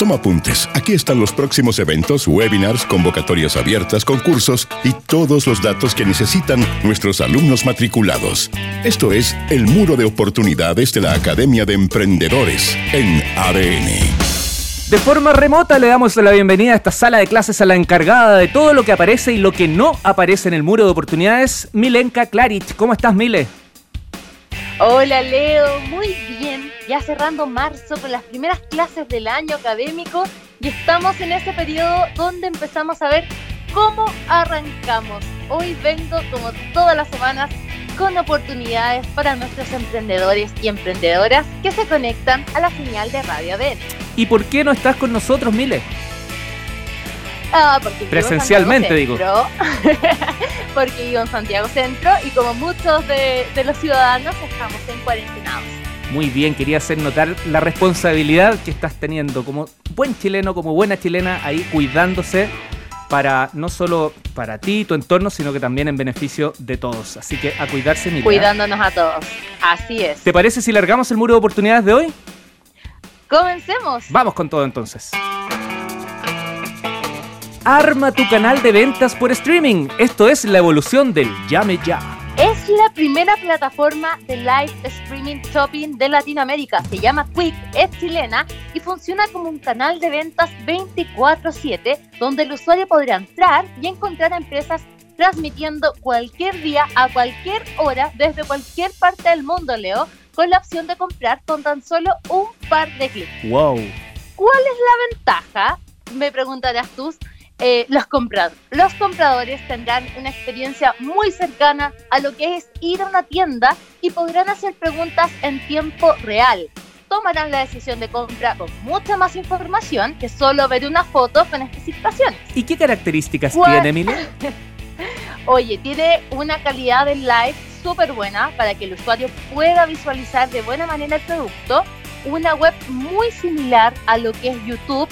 Toma apuntes. Aquí están los próximos eventos, webinars, convocatorias abiertas, concursos y todos los datos que necesitan nuestros alumnos matriculados. Esto es el muro de oportunidades de la Academia de Emprendedores en ADN. De forma remota le damos la bienvenida a esta sala de clases a la encargada de todo lo que aparece y lo que no aparece en el muro de oportunidades, Milenka Clarit. ¿Cómo estás, Mile? Hola, Leo. Muy bien. Ya cerrando marzo con las primeras clases del año académico y estamos en ese periodo donde empezamos a ver cómo arrancamos. Hoy vengo, como todas las semanas, con oportunidades para nuestros emprendedores y emprendedoras que se conectan a la señal de Radio ADN. ¿Y por qué no estás con nosotros, Mile? Ah, porque Presencialmente, digo. porque vivo en Santiago Centro y como muchos de, de los ciudadanos estamos en cuarentenados. Muy bien, quería hacer notar la responsabilidad que estás teniendo como buen chileno, como buena chilena, ahí cuidándose para no solo para ti y tu entorno, sino que también en beneficio de todos. Así que a cuidarse, mi Cuidándonos a todos. Así es. ¿Te parece si largamos el muro de oportunidades de hoy? Comencemos. Vamos con todo entonces. Arma tu canal de ventas por streaming. Esto es la evolución del Llame Ya. Es la primera plataforma de live streaming shopping de Latinoamérica. Se llama Quick, es chilena y funciona como un canal de ventas 24/7 donde el usuario podrá entrar y encontrar empresas transmitiendo cualquier día a cualquier hora desde cualquier parte del mundo, Leo, con la opción de comprar con tan solo un par de clics. Wow. ¿Cuál es la ventaja? Me preguntarás tú eh, los, compradores. los compradores tendrán una experiencia muy cercana a lo que es ir a una tienda y podrán hacer preguntas en tiempo real. Tomarán la decisión de compra con mucha más información que solo ver una foto con especificaciones. ¿Y qué características tiene, Emilio? Oye, tiene una calidad de live súper buena para que el usuario pueda visualizar de buena manera el producto. Una web muy similar a lo que es YouTube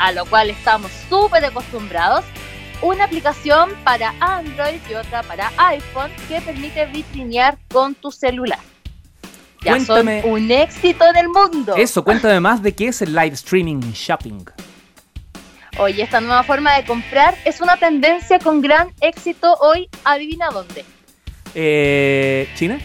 a lo cual estamos súper acostumbrados, una aplicación para Android y otra para iPhone que permite vitrinear con tu celular. Ya cuéntame, son un éxito en el mundo. Eso, cuéntame más de qué es el live streaming shopping. Oye, esta nueva forma de comprar es una tendencia con gran éxito hoy. ¿Adivina dónde? Eh, ¿China?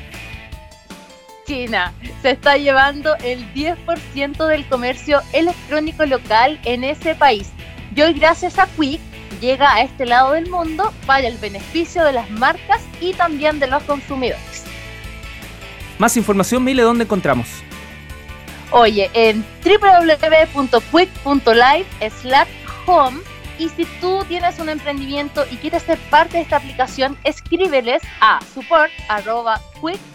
China se está llevando el 10% del comercio electrónico local en ese país. Y hoy gracias a Quick llega a este lado del mundo para el beneficio de las marcas y también de los consumidores. Más información, Mile, ¿dónde encontramos? Oye, en www.quick.live slash home y si tú tienes un emprendimiento y quieres ser parte de esta aplicación, escríbeles a support.quick.live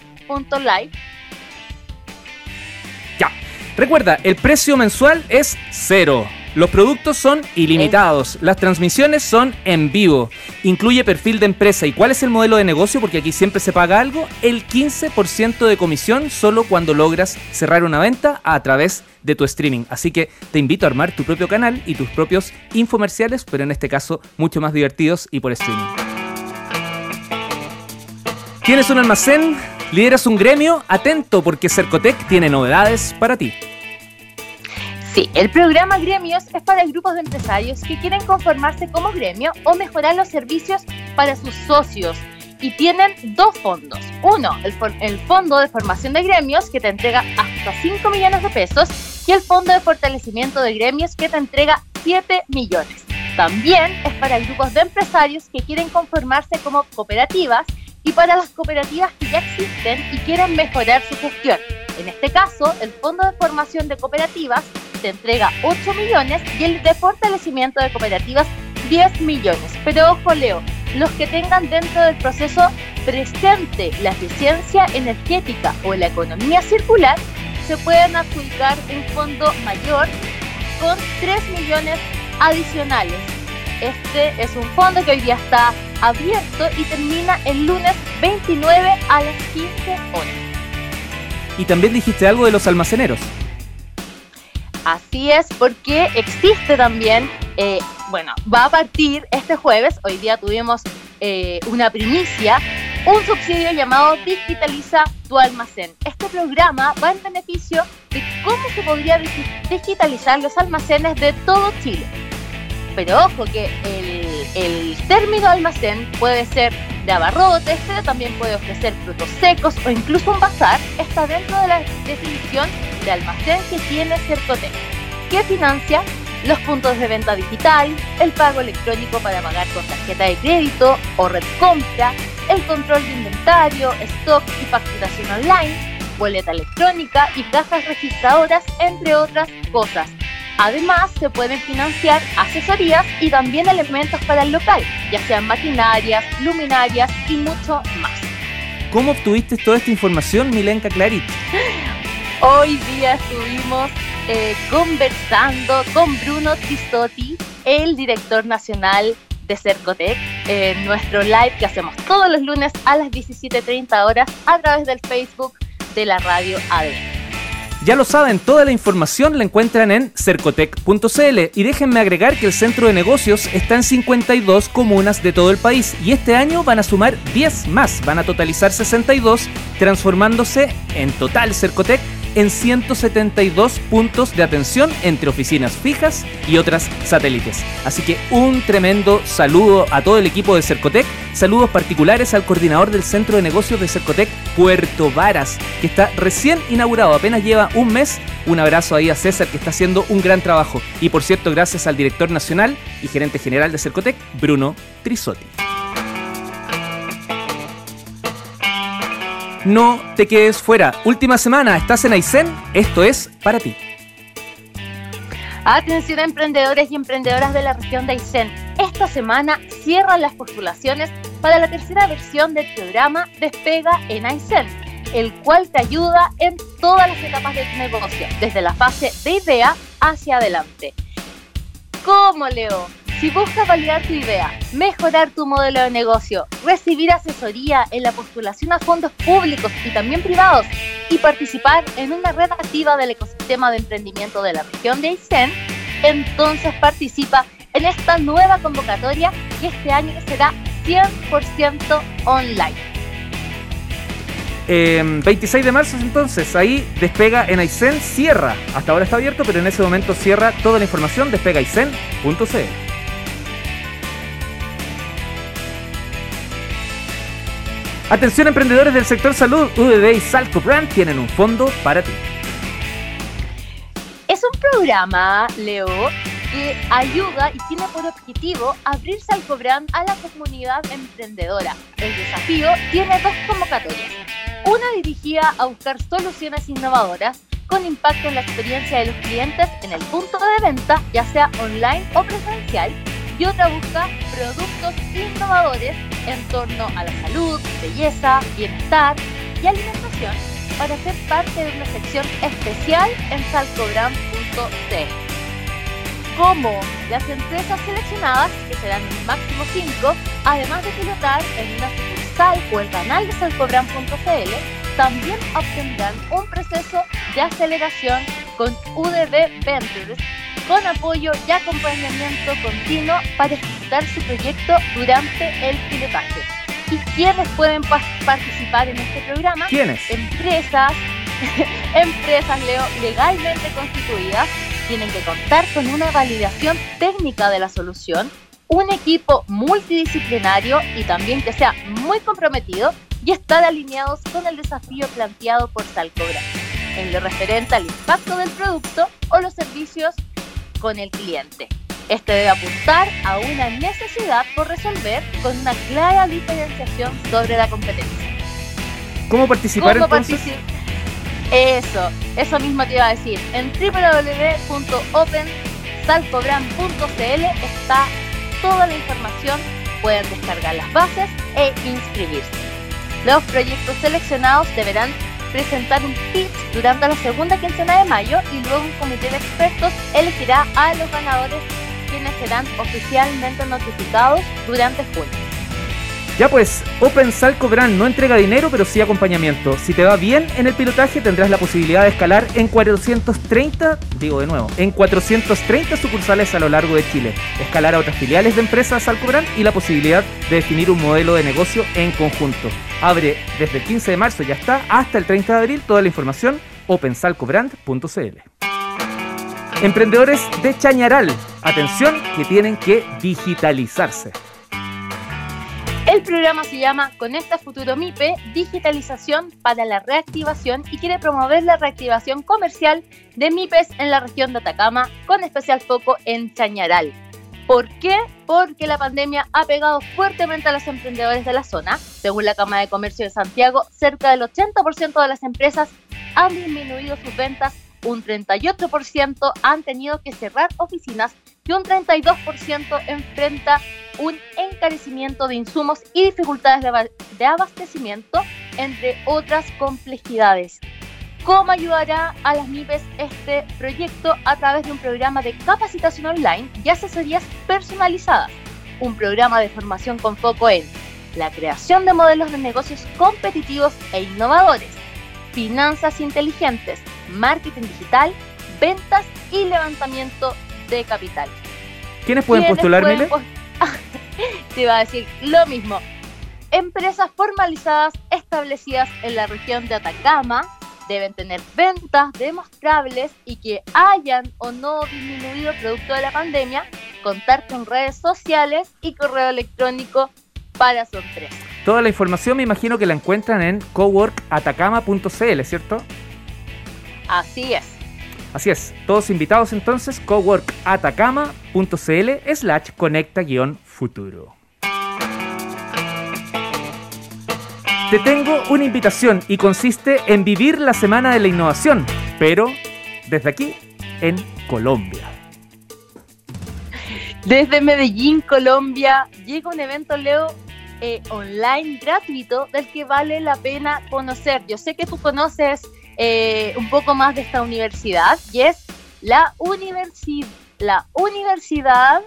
Recuerda, el precio mensual es cero. Los productos son ilimitados, las transmisiones son en vivo, incluye perfil de empresa. ¿Y cuál es el modelo de negocio? Porque aquí siempre se paga algo, el 15% de comisión solo cuando logras cerrar una venta a través de tu streaming. Así que te invito a armar tu propio canal y tus propios infomerciales, pero en este caso mucho más divertidos y por streaming. ¿Tienes un almacén? ¿Lideras un gremio? Atento porque Cercotec tiene novedades para ti. Sí, el programa Gremios es para grupos de empresarios que quieren conformarse como gremio o mejorar los servicios para sus socios. Y tienen dos fondos. Uno, el, Fondo de Formación de Gremios, que te entrega hasta 5 millones de pesos, y el Fondo de Fortalecimiento de Gremios, que te entrega 7 millones. También es para grupos de empresarios que quieren conformarse como cooperativas y para las cooperativas que ya existen y quieren mejorar su gestión. En este caso, el Fondo de Formación de Cooperativas te entrega 8 millones y el de fortalecimiento de cooperativas 10 millones. Pero ojo Leo, los que tengan dentro del proceso presente la eficiencia energética o la economía circular, se pueden adjudicar un fondo mayor con 3 millones adicionales. Este es un fondo que hoy día está abierto y termina el lunes 29 a las 15 horas. Y también dijiste algo de los almaceneros. Así es, porque existe también, eh, bueno, va a partir este jueves, hoy día tuvimos eh, una primicia, un subsidio llamado Digitaliza tu almacén. Este programa va en beneficio de cómo se podría digitalizar los almacenes de todo Chile. Pero ojo que el, término almacén puede ser de abarrotes, pero también puede ofrecer frutos secos o incluso un bazar, está dentro de la definición de almacén que tiene Cercotec, que financia los puntos de venta digital, el pago electrónico para pagar con tarjeta de crédito o red compra, el control de inventario, stock y facturación online, boleta electrónica y cajas registradoras, entre otras cosas. Además, se pueden financiar asesorías y también elementos para el local, ya sean maquinarias, luminarias y mucho más. ¿Cómo obtuviste toda esta información, Milenka Clarit? Hoy día estuvimos eh, conversando con Bruno Tristotti, el director nacional de Cercotec, en nuestro live que hacemos todos los lunes a las 17.30 horas a través del Facebook de la radio ADN. Ya lo saben, toda la información la encuentran en cercotec.cl y déjenme agregar que el centro de negocios está en 52 comunas de todo el país. Y este año van a sumar 10 más, van a totalizar 62, transformándose en total Cercotec en 172 puntos de atención entre oficinas fijas y otras satélites. Así que un tremendo saludo a todo el equipo de Cercotec, saludos particulares al coordinador del Centro de Negocios de Cercotec, Puerto Varas, que está recién inaugurado, apenas lleva un mes. Un abrazo ahí a César que está haciendo un gran trabajo. Y por cierto, gracias al director nacional y gerente general de Cercotec, Bruno Trisotti. No te quedes fuera. Última semana, estás en Aysén, esto es para ti. Atención emprendedores y emprendedoras de la región de Aysén. Esta semana cierran las postulaciones para la tercera versión del programa Despega en Aysén, el cual te ayuda en todas las etapas de tu negocio, desde la fase de idea hacia adelante. ¿Cómo, Leo? Si buscas validar tu idea, mejorar tu modelo de negocio, recibir asesoría en la postulación a fondos públicos y también privados y participar en una red activa del ecosistema de emprendimiento de la región de Aysén, entonces participa en esta nueva convocatoria que este año será 100% online. 26 em, de marzo entonces, ahí despega en Aysén, cierra. Hasta ahora está abierto, pero en ese momento cierra toda la información, despegaisen.cl. Atención emprendedores del sector salud, UDD y Salco Brand tienen un fondo para ti. Es un programa, Leo, que ayuda y tiene por objetivo abrir Salco Brand a la comunidad emprendedora. El desafío tiene dos convocatorias. Una dirigida a buscar soluciones innovadoras con impacto en la experiencia de los clientes en el punto de venta, ya sea online o presencial, y otra busca productos innovadores en torno a la salud, belleza, bienestar y alimentación para ser parte de una sección especial en salcogram.cl. Como las empresas seleccionadas, que serán máximo 5, además de pilotar en una sucursal o el canal de salcobran.cl, también obtendrán un proceso de aceleración con UDB Ventures con apoyo y acompañamiento continuo para ejecutar su proyecto durante el pilotaje. ¿Y quiénes pueden participar en este programa? ¿Quiénes? Empresas, empresas Leo, legalmente constituidas, tienen que contar con una validación técnica de la solución, un equipo multidisciplinario y también que sea muy comprometido y estar alineados con el desafío planteado por Salcobra en lo referente al impacto del producto o los servicios con el cliente. Este debe apuntar a una necesidad por resolver con una clara diferenciación sobre la competencia. ¿Cómo participar entonces? eso, eso mismo te iba a decir. En www.opensalcobrand.cl está toda la información, pueden descargar las bases e inscribirse. Los proyectos seleccionados deberán presentar un pitch durante la segunda quincena de mayo y luego un comité de expertos elegirá a los ganadores quienes serán oficialmente notificados durante junio. Ya pues, Open no entrega dinero, pero sí acompañamiento. Si te va bien en el pilotaje, tendrás la posibilidad de escalar en 430, digo de nuevo, en 430 sucursales a lo largo de Chile. Escalar a otras filiales de empresas Salco Brand y la posibilidad de definir un modelo de negocio en conjunto. Abre desde el 15 de marzo, ya está, hasta el 30 de abril. Toda la información, opensalcobrand.cl. Emprendedores de Chañaral, atención que tienen que digitalizarse. El programa se llama Conecta Futuro MIPE, Digitalización para la Reactivación y quiere promover la reactivación comercial de MIPES en la región de Atacama, con especial foco en Chañaral. ¿Por qué? Porque la pandemia ha pegado fuertemente a los emprendedores de la zona. Según la Cámara de Comercio de Santiago, cerca del 80% de las empresas han disminuido sus ventas, un 38% han tenido que cerrar oficinas y un 32% enfrenta un encarecimiento de insumos y dificultades de abastecimiento, entre otras complejidades. ¿Cómo ayudará a las MIPES este proyecto a través de un programa de capacitación online y asesorías personalizadas? Un programa de formación con foco en la creación de modelos de negocios competitivos e innovadores, finanzas inteligentes, marketing digital, ventas y levantamiento de capital. ¿Quiénes pueden postular, Mile? Te iba a decir lo mismo. Empresas formalizadas establecidas en la región de Atacama deben tener ventas demostrables y que hayan o no disminuido producto de la pandemia, contar con redes sociales y correo electrónico para su empresa. Toda la información me imagino que la encuentran en coworkatacama.cl, ¿cierto? Así es. Así es, todos invitados entonces, coworkatacama.cl slash conecta-futuro. Te tengo una invitación y consiste en vivir la Semana de la Innovación, pero desde aquí, en Colombia. Desde Medellín, Colombia, llega un evento, Leo, eh, online gratuito del que vale la pena conocer. Yo sé que tú conoces eh, un poco más de esta universidad y es la, universi la Universidad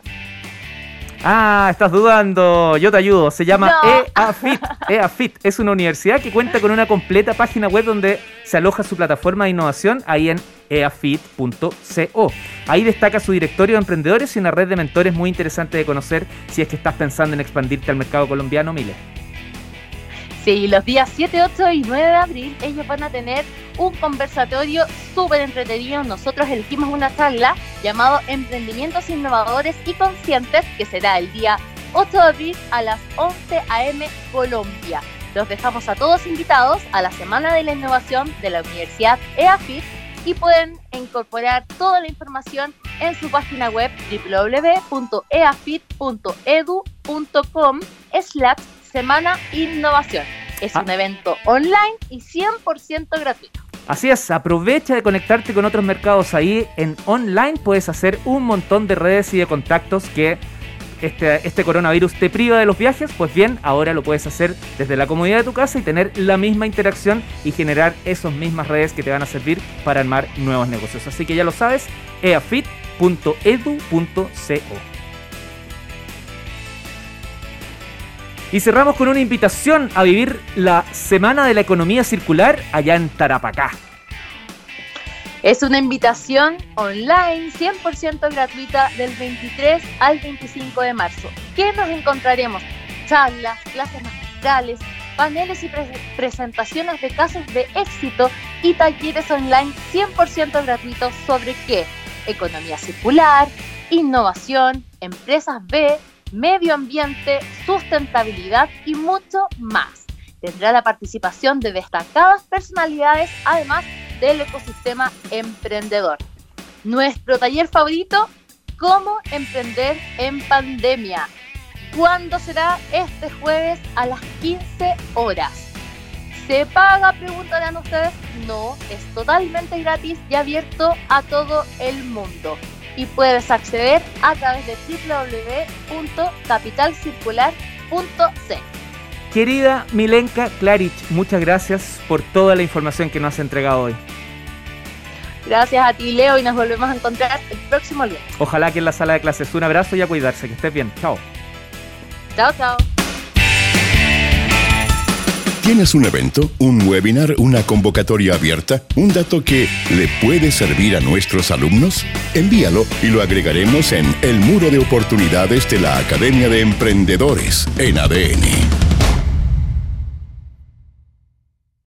Ah, estás dudando. Yo te ayudo. Se llama EAFIT. EAFIT es una universidad que cuenta con una completa página web donde se aloja su plataforma de innovación ahí en eafit.co. Ahí destaca su directorio de emprendedores y una red de mentores muy interesante de conocer si es que estás pensando en expandirte al mercado colombiano, Mile. Sí, los días 7, 8 y 9 de abril ellos van a tener un conversatorio súper entretenido. Nosotros elegimos una charla llamado Emprendimientos Innovadores y Conscientes, que será el día 8 de abril a las 11 a.m. Colombia. Los dejamos a todos invitados a la Semana de la Innovación de la Universidad EAFIT y pueden incorporar toda la información en su página web www.eafit.edu.com slash Semana Innovación. Es un ah. evento online y 100% gratuito. Así es, aprovecha de conectarte con otros mercados ahí. En online puedes hacer un montón de redes y de contactos que este, este, coronavirus te priva de los viajes, pues bien, ahora lo puedes hacer desde la comodidad de tu casa y tener la misma interacción y generar esas mismas redes que te van a servir para armar nuevos negocios. Así que ya lo sabes, eafit.edu.co. Y cerramos con una invitación a vivir la Semana de la Economía Circular allá en Tarapacá. Es una invitación online 100% gratuita del 23 al 25 de marzo. ¿Qué nos encontraremos? Charlas, clases magistrales, paneles y presentaciones de casos de éxito y talleres online 100% gratuitos sobre qué? Economía circular, innovación, empresas B, medio ambiente, sustentabilidad y mucho más. Tendrá la participación de destacadas personalidades, además del ecosistema emprendedor. Nuestro taller favorito, cómo emprender en pandemia. ¿Cuándo será? Este jueves a las 15 horas. ¿Se paga? Preguntarán ustedes. No, es totalmente gratis y abierto a todo el mundo y puedes acceder a través de www.capitalcircular.c. Querida Milenka Klarich, muchas gracias por toda la información que nos has entregado hoy. Gracias a ti, Leo, y nos volvemos a encontrar el próximo día. Ojalá que en la sala de clases. Un abrazo y a cuidarse. Que estés bien. Chao. Chao, chao. ¿Tienes un evento, un webinar, una convocatoria abierta, un dato que le puede servir a nuestros alumnos? Envíalo y lo agregaremos en el muro de oportunidades de la Academia de Emprendedores en ADN.